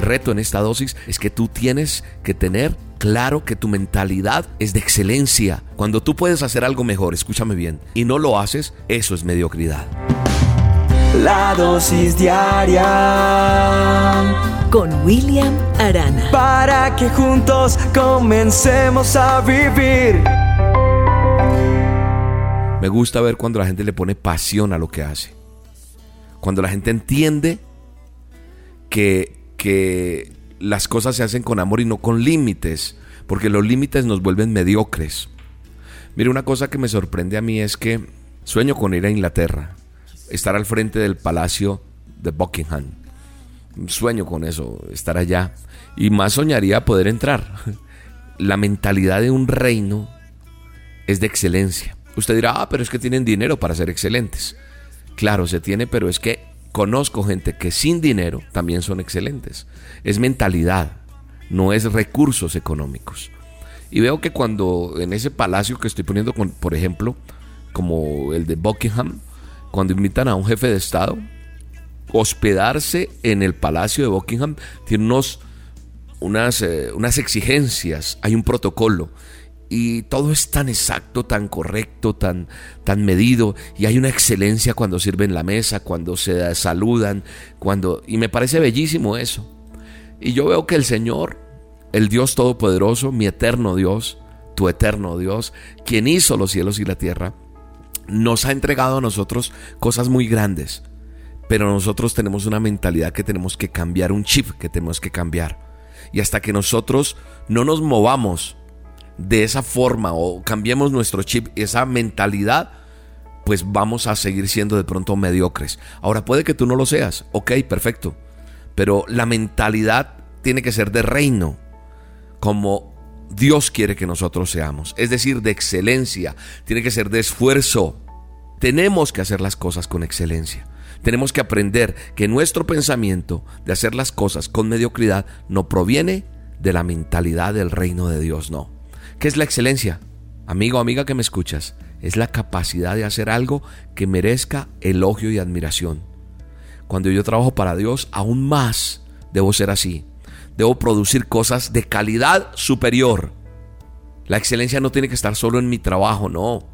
el reto en esta dosis es que tú tienes que tener claro que tu mentalidad es de excelencia. Cuando tú puedes hacer algo mejor, escúchame bien, y no lo haces, eso es mediocridad. La dosis diaria con William Arana. Para que juntos comencemos a vivir. Me gusta ver cuando la gente le pone pasión a lo que hace. Cuando la gente entiende que, que las cosas se hacen con amor y no con límites, porque los límites nos vuelven mediocres. Mire, una cosa que me sorprende a mí es que sueño con ir a Inglaterra, estar al frente del palacio de Buckingham. Sueño con eso, estar allá. Y más soñaría poder entrar. La mentalidad de un reino es de excelencia. Usted dirá, ah, pero es que tienen dinero para ser excelentes. Claro, se tiene, pero es que conozco gente que sin dinero también son excelentes. Es mentalidad, no es recursos económicos. Y veo que cuando en ese palacio que estoy poniendo, por ejemplo, como el de Buckingham, cuando invitan a un jefe de Estado, hospedarse en el palacio de Buckingham tiene unos, unas, eh, unas exigencias, hay un protocolo y todo es tan exacto, tan correcto, tan, tan medido y hay una excelencia cuando sirven la mesa, cuando se saludan, cuando y me parece bellísimo eso. Y yo veo que el Señor, el Dios todopoderoso, mi eterno Dios, tu eterno Dios, quien hizo los cielos y la tierra, nos ha entregado a nosotros cosas muy grandes. Pero nosotros tenemos una mentalidad que tenemos que cambiar, un chip que tenemos que cambiar. Y hasta que nosotros no nos movamos de esa forma o cambiemos nuestro chip, esa mentalidad, pues vamos a seguir siendo de pronto mediocres. Ahora puede que tú no lo seas, ok, perfecto, pero la mentalidad tiene que ser de reino, como Dios quiere que nosotros seamos, es decir, de excelencia, tiene que ser de esfuerzo. Tenemos que hacer las cosas con excelencia. Tenemos que aprender que nuestro pensamiento de hacer las cosas con mediocridad no proviene de la mentalidad del reino de Dios, no. ¿Qué es la excelencia? Amigo amiga que me escuchas, es la capacidad de hacer algo que merezca elogio y admiración. Cuando yo trabajo para Dios, aún más debo ser así. Debo producir cosas de calidad superior. La excelencia no tiene que estar solo en mi trabajo, no.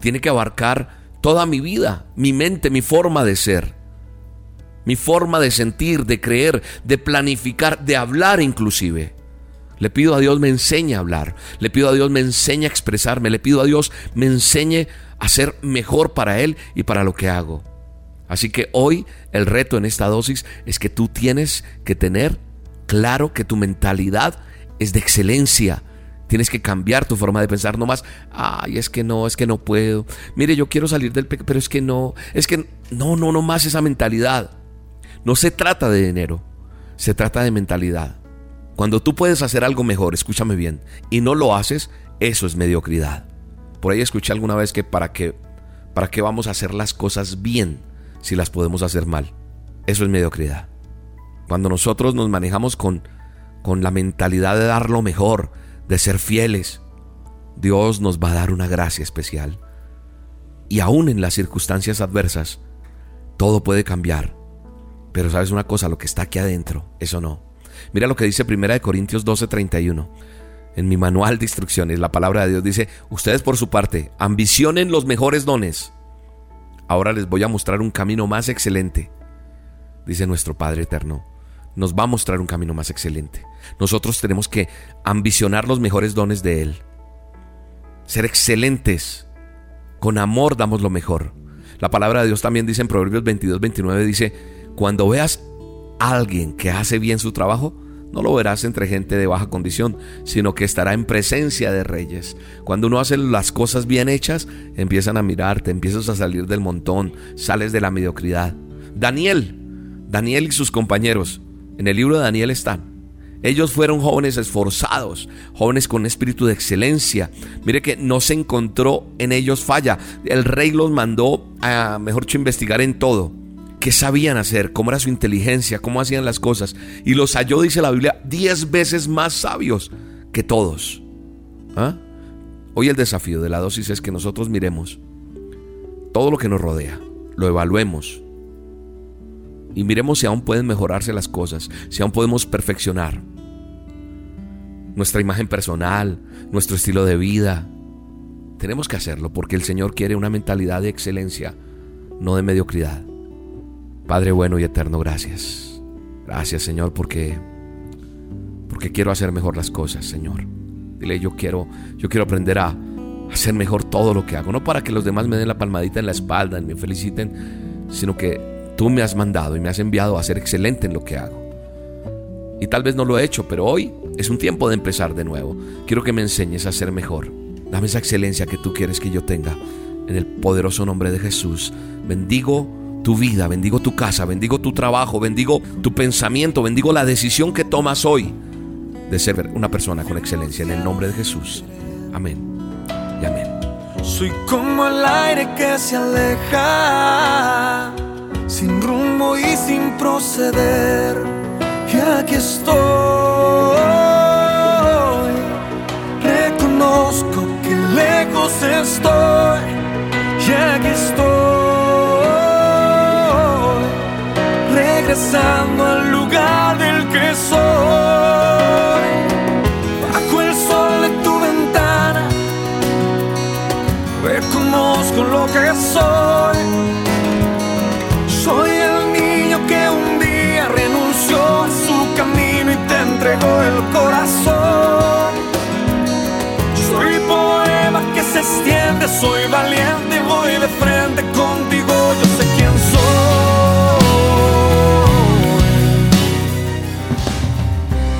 Tiene que abarcar toda mi vida, mi mente, mi forma de ser, mi forma de sentir, de creer, de planificar, de hablar inclusive. Le pido a Dios me enseñe a hablar. Le pido a Dios me enseñe a expresarme. Le pido a Dios me enseñe a ser mejor para Él y para lo que hago. Así que hoy el reto en esta dosis es que tú tienes que tener claro que tu mentalidad es de excelencia. Tienes que cambiar tu forma de pensar, no más, ay, es que no, es que no puedo. Mire, yo quiero salir del pecado, pero es que no, es que no, no, no más esa mentalidad. No se trata de dinero, se trata de mentalidad. Cuando tú puedes hacer algo mejor, escúchame bien, y no lo haces, eso es mediocridad. Por ahí escuché alguna vez que para qué, para qué vamos a hacer las cosas bien si las podemos hacer mal. Eso es mediocridad. Cuando nosotros nos manejamos con, con la mentalidad de dar lo mejor, de ser fieles, Dios nos va a dar una gracia especial. Y aún en las circunstancias adversas, todo puede cambiar. Pero sabes una cosa, lo que está aquí adentro, eso no. Mira lo que dice 1 Corintios 12:31. En mi manual de instrucciones, la palabra de Dios dice, ustedes por su parte, ambicionen los mejores dones. Ahora les voy a mostrar un camino más excelente. Dice nuestro Padre Eterno, nos va a mostrar un camino más excelente. Nosotros tenemos que ambicionar los mejores dones de Él. Ser excelentes. Con amor damos lo mejor. La palabra de Dios también dice en Proverbios 22, 29, dice, cuando veas alguien que hace bien su trabajo, no lo verás entre gente de baja condición, sino que estará en presencia de reyes. Cuando uno hace las cosas bien hechas, empiezan a mirarte, empiezas a salir del montón, sales de la mediocridad. Daniel, Daniel y sus compañeros, en el libro de Daniel están. Ellos fueron jóvenes esforzados, jóvenes con espíritu de excelencia. Mire que no se encontró en ellos falla. El rey los mandó a, mejor dicho, investigar en todo qué sabían hacer, cómo era su inteligencia, cómo hacían las cosas. Y los halló, dice la Biblia, diez veces más sabios que todos. ¿Ah? Hoy el desafío de la dosis es que nosotros miremos todo lo que nos rodea, lo evaluemos, y miremos si aún pueden mejorarse las cosas, si aún podemos perfeccionar nuestra imagen personal, nuestro estilo de vida. Tenemos que hacerlo porque el Señor quiere una mentalidad de excelencia, no de mediocridad. Padre bueno y eterno, gracias. Gracias, Señor, porque porque quiero hacer mejor las cosas, Señor. Dile, yo quiero yo quiero aprender a hacer mejor todo lo que hago, no para que los demás me den la palmadita en la espalda y me feliciten, sino que tú me has mandado y me has enviado a ser excelente en lo que hago. Y tal vez no lo he hecho, pero hoy es un tiempo de empezar de nuevo. Quiero que me enseñes a ser mejor. Dame esa excelencia que tú quieres que yo tenga. En el poderoso nombre de Jesús. Bendigo tu vida, bendigo tu casa, bendigo tu trabajo, bendigo tu pensamiento, bendigo la decisión que tomas hoy de ser una persona con excelencia. En el nombre de Jesús. Amén. Y amén. Soy como el aire que se aleja, sin rumbo y sin proceder. Y aquí estoy. Regresando al lugar del que soy. Bajo el sol de tu ventana. Reconozco lo que soy.